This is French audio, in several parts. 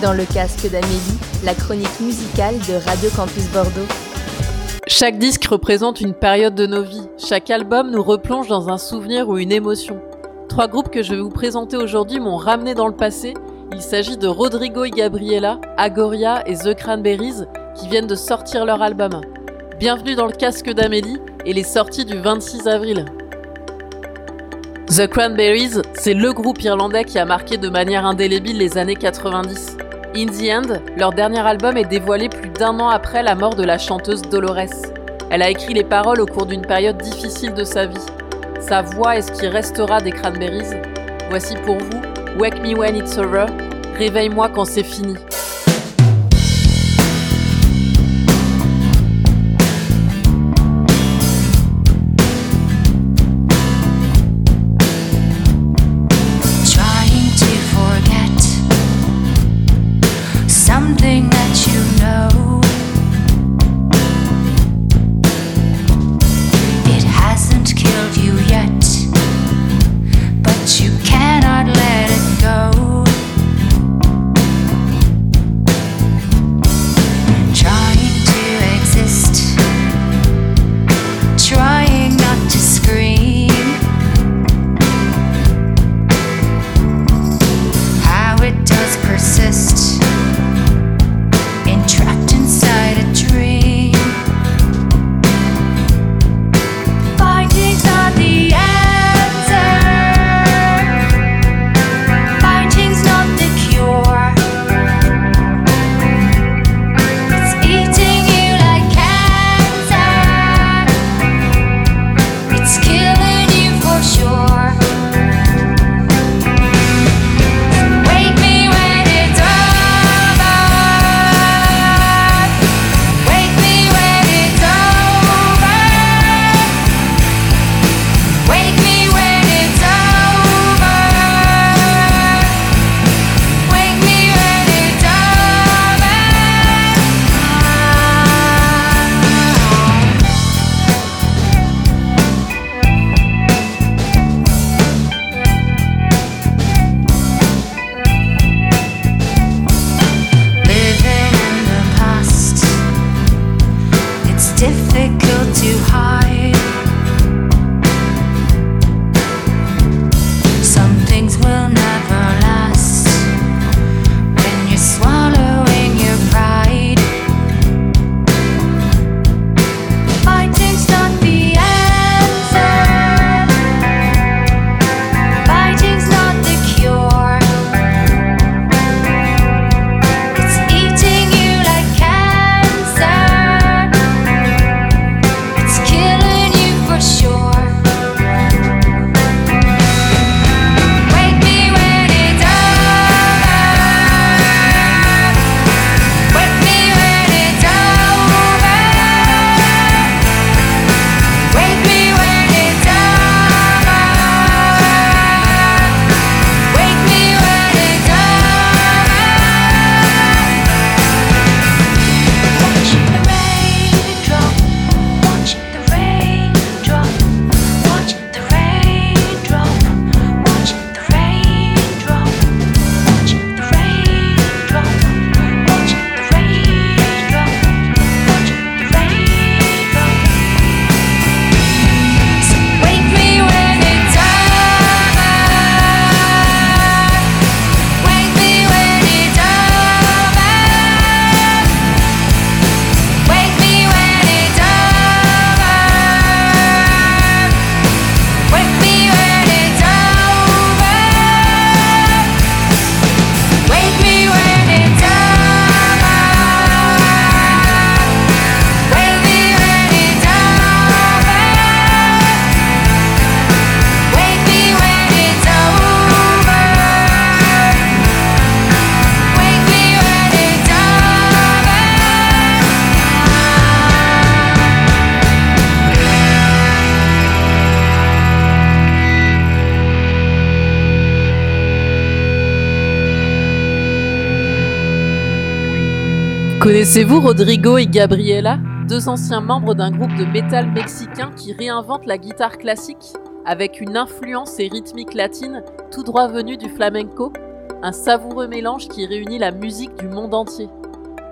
dans le casque d'Amélie, la chronique musicale de Radio Campus Bordeaux. Chaque disque représente une période de nos vies. Chaque album nous replonge dans un souvenir ou une émotion. Trois groupes que je vais vous présenter aujourd'hui m'ont ramené dans le passé. Il s'agit de Rodrigo et Gabriela, Agoria et The Cranberries qui viennent de sortir leur album. Bienvenue dans le casque d'Amélie et les sorties du 26 avril. The Cranberries, c'est le groupe irlandais qui a marqué de manière indélébile les années 90. In the End, leur dernier album est dévoilé plus d'un an après la mort de la chanteuse Dolores. Elle a écrit les paroles au cours d'une période difficile de sa vie. Sa voix est ce qui restera des Cranberries. Voici pour vous Wake Me When It's Over, Réveille-moi quand c'est fini. Connaissez-vous Rodrigo et Gabriela, deux anciens membres d'un groupe de métal mexicain qui réinvente la guitare classique avec une influence et rythmique latine tout droit venue du flamenco un savoureux mélange qui réunit la musique du monde entier.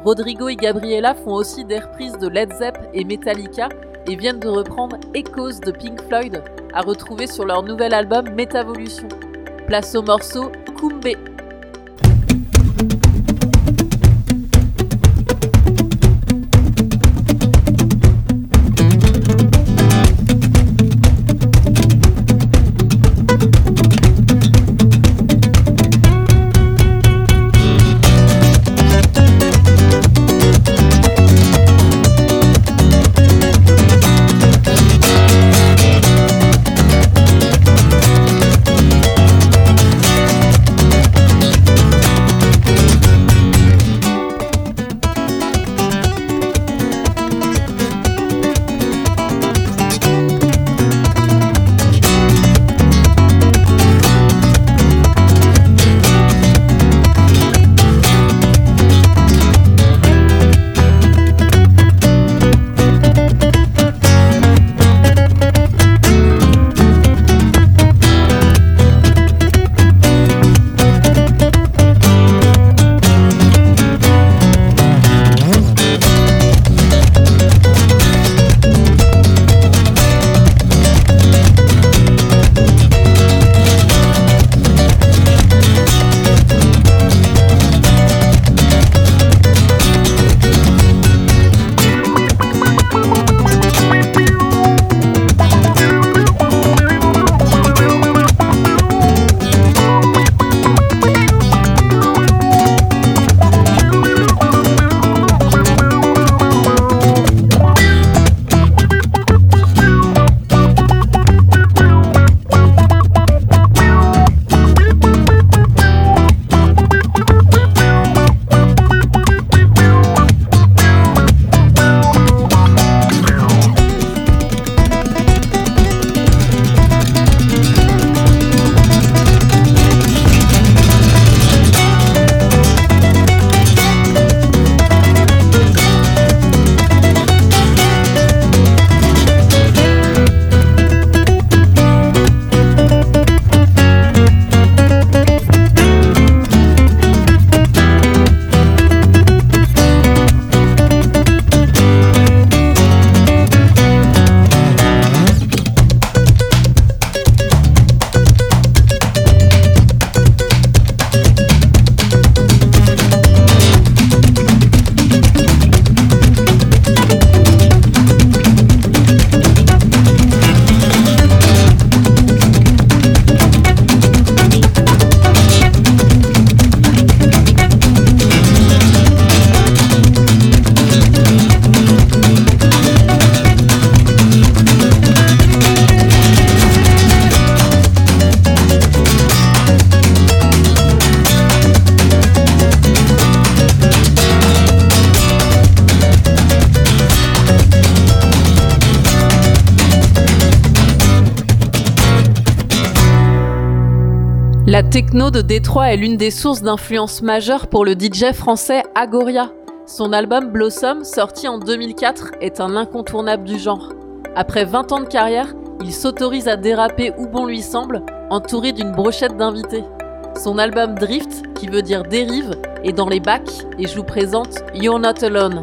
Rodrigo et Gabriela font aussi des reprises de Led Zepp et Metallica et viennent de reprendre Echoes de Pink Floyd, à retrouver sur leur nouvel album Métavolution. Place au morceau Kumbe. Techno de Détroit est l'une des sources d'influence majeure pour le DJ français Agoria. Son album Blossom, sorti en 2004, est un incontournable du genre. Après 20 ans de carrière, il s'autorise à déraper où bon lui semble, entouré d'une brochette d'invités. Son album Drift, qui veut dire dérive, est dans les bacs et je vous présente You're Not Alone.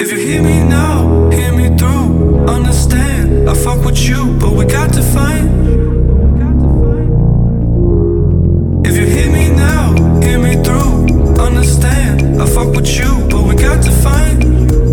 If you hear me now, hear me through, understand. I fuck with you, but we got to find. If you hear me now, hear me through, understand. I fuck with you, but we got to find.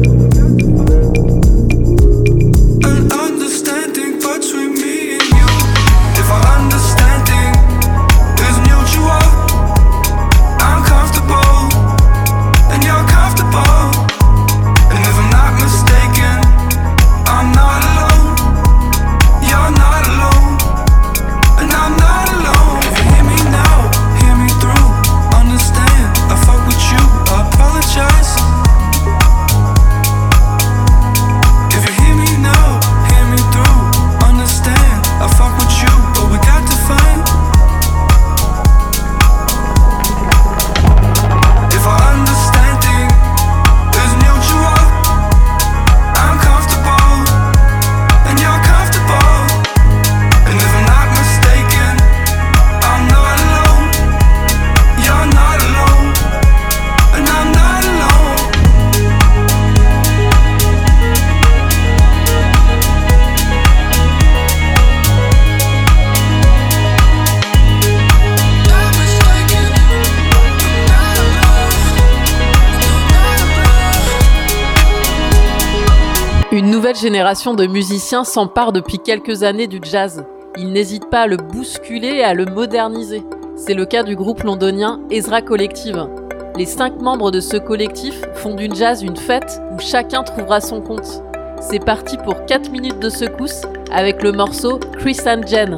Génération de musiciens s'empare depuis quelques années du jazz. Ils n'hésitent pas à le bousculer et à le moderniser. C'est le cas du groupe londonien Ezra Collective. Les cinq membres de ce collectif font du jazz une fête où chacun trouvera son compte. C'est parti pour 4 minutes de secousse avec le morceau Chris and Jen.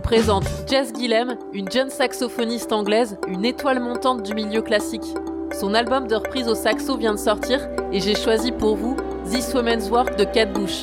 Présente Jess Gillem, une jeune saxophoniste anglaise, une étoile montante du milieu classique. Son album de reprise au saxo vient de sortir et j'ai choisi pour vous This Woman's Work de Kate Bush.